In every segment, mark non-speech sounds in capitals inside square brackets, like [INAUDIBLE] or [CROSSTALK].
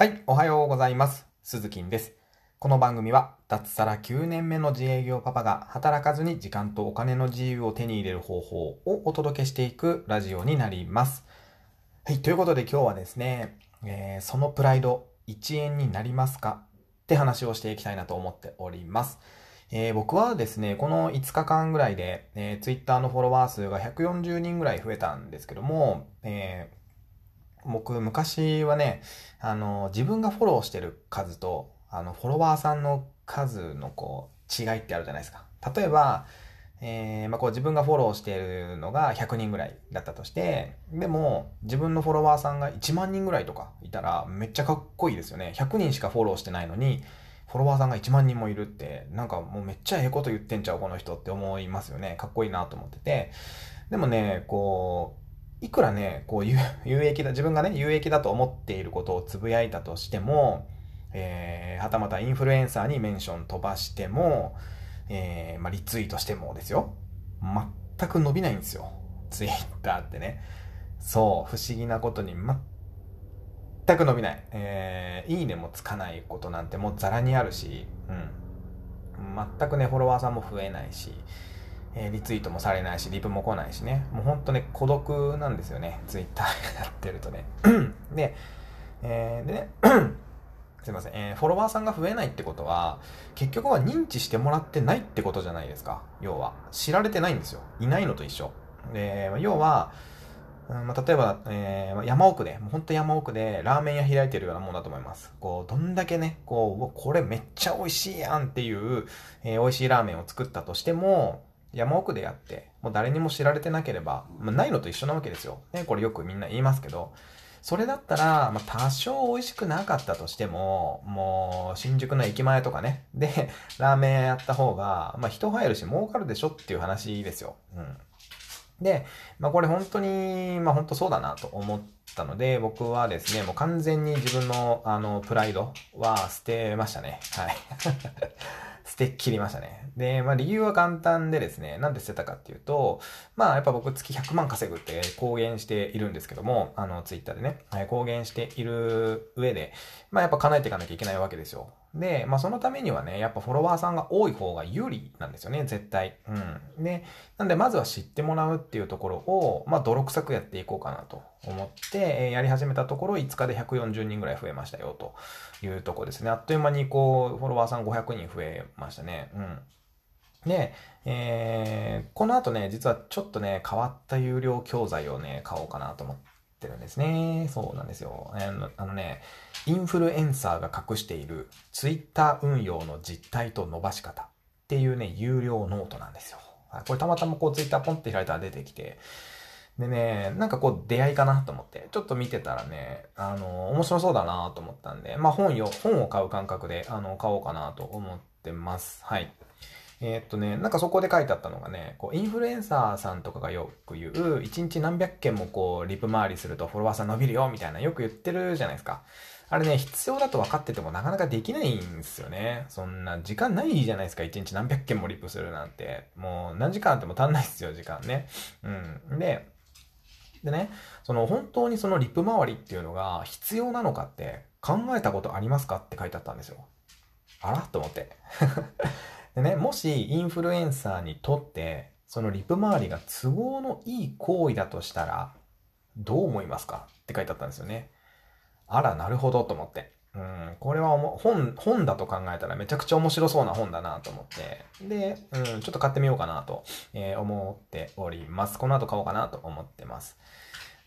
はい、おはようございます。鈴木です。この番組は、脱サラ9年目の自営業パパが働かずに時間とお金の自由を手に入れる方法をお届けしていくラジオになります。はい、ということで今日はですね、えーそのプライド1円になりますか？って話をしていきたいなと思っております。えー僕はですね、この5日間ぐらいで、えー、Twitter のフォロワー数が140人ぐらい増えたんですけども、えー僕、昔はね、あの、自分がフォローしてる数と、あの、フォロワーさんの数のこう、違いってあるじゃないですか。例えば、えーまあ、こう自分がフォローしているのが100人ぐらいだったとして、でも、自分のフォロワーさんが1万人ぐらいとかいたら、めっちゃかっこいいですよね。100人しかフォローしてないのに、フォロワーさんが1万人もいるって、なんかもうめっちゃええこと言ってんちゃう、この人って思いますよね。かっこいいなと思ってて。でもね、こう、いくらね、こう [LAUGHS] 有益だ、自分がね、有益だと思っていることをつぶやいたとしても、えー、はたまたインフルエンサーにメンション飛ばしても、えー、まあ、リツイートしてもですよ。全く伸びないんですよ。ツイッターってね。そう、不思議なことに全く伸びない。えー、いいねもつかないことなんてもうザラにあるし、うん。全くね、フォロワーさんも増えないし、えーリツイートもされないし、リプも来ないしね。もうほんとね、孤独なんですよね。ツイッター [LAUGHS] やってるとね。[CLEARS THROAT] で、えーでね、[CLEARS THROAT] すいません、えーフォロワーさんが増えないってことは、結局は認知してもらってないってことじゃないですか。要は。知られてないんですよ。いないのと一緒。で、要は、まあ、例えば、えー山奥で、もう本当山奥でラーメン屋開いてるようなもんだと思います。こう、どんだけね、こう、これめっちゃ美味しいやんっていう、えー美味しいラーメンを作ったとしても、山奥でやって、もう誰にも知られてなければ、まあ、ないのと一緒なわけですよ。ね、これよくみんな言いますけど、それだったら、まあ、多少美味しくなかったとしても、もう、新宿の駅前とかね、で、ラーメン屋やった方が、まあ、人入るし儲かるでしょっていう話ですよ。うん。で、まあ、これ本当に、まあ、本当そうだなと思ったので、僕はですね、もう完全に自分の、あの、プライドは捨てましたね。はい。捨てきりましたね。で、まあ理由は簡単でですね、なんで捨てたかっていうと、まあやっぱ僕月100万稼ぐって公言しているんですけども、あのツイッターでね、公言している上で、まあやっぱ叶えていかなきゃいけないわけですよ。で、まあそのためにはね、やっぱフォロワーさんが多い方が有利なんですよね、絶対。うん。で、なんでまずは知ってもらうっていうところを、まあ泥臭くやっていこうかなと思って、えーやり始めたところ5日で140人ぐらい増えましたよというところですね。あっという間にこう、フォロワーさん500人増えましたね。うん。で、えーこの後ね、実はちょっとね、変わった有料教材をね、買おうかなと思ってるんですね。そうなんですよ。あのあのね、インフルエンサーが隠している Twitter 運用の実態と伸ばし方っていうね、有料ノートなんですよ。これたまたまこう Twitter ポンって開いたら出てきて、でね、なんかこう出会いかなと思って、ちょっと見てたらね、あの、面白そうだなと思ったんで、まあ本よ、本を買う感覚で、あの、買おうかなと思ってます。はい。えーっとね、なんかそこで書いてあったのがね、こう、インフルエンサーさんとかがよく言う、1日何百件もこう、リプ回りするとフォロワーさん伸びるよ、みたいなよく言ってるじゃないですか。あれね、必要だと分かっててもなかなかできないんですよね。そんな、時間ないじゃないですか、1日何百件もリプするなんて。もう、何時間あっても足んないですよ、時間ね。うん。で、でね、その本当にそのリプ周りっていうのが必要なのかって考えたことありますかって書いてあったんですよ。あら？と思って。でね、もしインフルエンサーにとってそのリプ周りが都合のいい行為だとしたらどう思いますか？って書いてあったんですよね。あら、なるほどと思って。うん、これは本、本だと考えたらめちゃくちゃ面白そうな本だなと思って。で、うん、ちょっと買ってみようかなと、えー思っております。この後買おうかなと思ってます。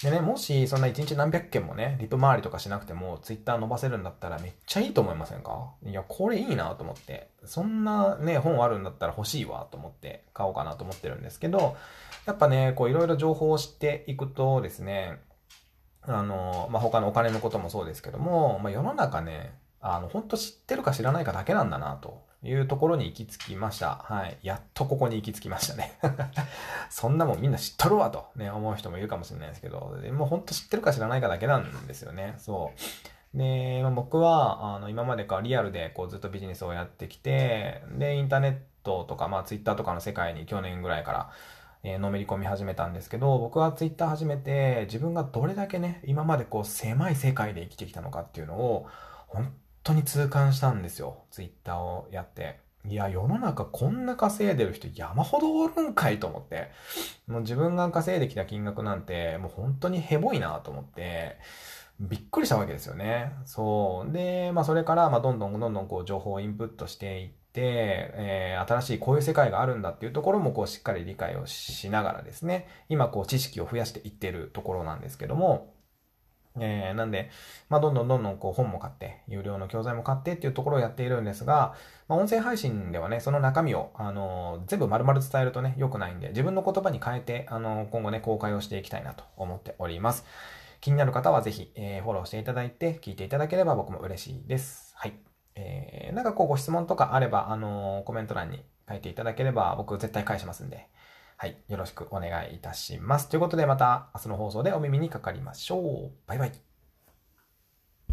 でね、もしそんな一日何百件もね、リプ回りとかしなくても、ツイッター伸ばせるんだったらめっちゃいいと思いませんか？いや、これいいなと思って。そんなね、本あるんだったら欲しいわと思って買おうかなと思ってるんですけど、やっぱね、こういろいろ情報を知っていくとですね、あの、まあ、他のお金のこともそうですけども、まあ、世の中ね、あの、本当知ってるか知らないかだけなんだな、というところに行き着きました。はい。やっとここに行き着きましたね。[LAUGHS] そんなもんみんな知っとるわとね、思う人もいるかもしれないですけど、でも本当知ってるか知らないかだけなんですよね。そう。で、僕は、あの、今までかリアルでこうずっとビジネスをやってきて、で、インターネットとか、まあツイッターとかの世界に去年ぐらいから、え、のめり込み始めたんですけど、僕はツイッター始めて、自分がどれだけね、今までこう狭い世界で生きてきたのかっていうのを、本当に痛感したんですよ。ツイッターをやって。いや、世の中こんな稼いでる人山ほどおるんかいと思って。もう自分が稼いできた金額なんて、もう本当にヘボいなと思って、びっくりしたわけですよね。そう。で、まあそれから、まあどんどんどんどんこう情報をインプットしていって、えー、新しいこういう世界があるんだっていうところもこうしっかり理解をしながらですね、今こう知識を増やしていってるところなんですけども、えー、なんで、まあ、どんどんどんどんこう本も買って、有料の教材も買ってっていうところをやっているんですが、まあ、音声配信ではね、その中身を、あのー、全部丸々伝えるとね、良くないんで、自分の言葉に変えて、あのー、今後ね、公開をしていきたいなと思っております。気になる方はぜひ、えー、フォローしていただいて、聞いていただければ僕も嬉しいです。はい。えー、なんかこうご質問とかあれば、あのー、コメント欄に書いていただければ僕絶対返しますんで、はい、よろしくお願いいたします。ということでまた明日の放送でお耳にかかりましょう。バイバイ。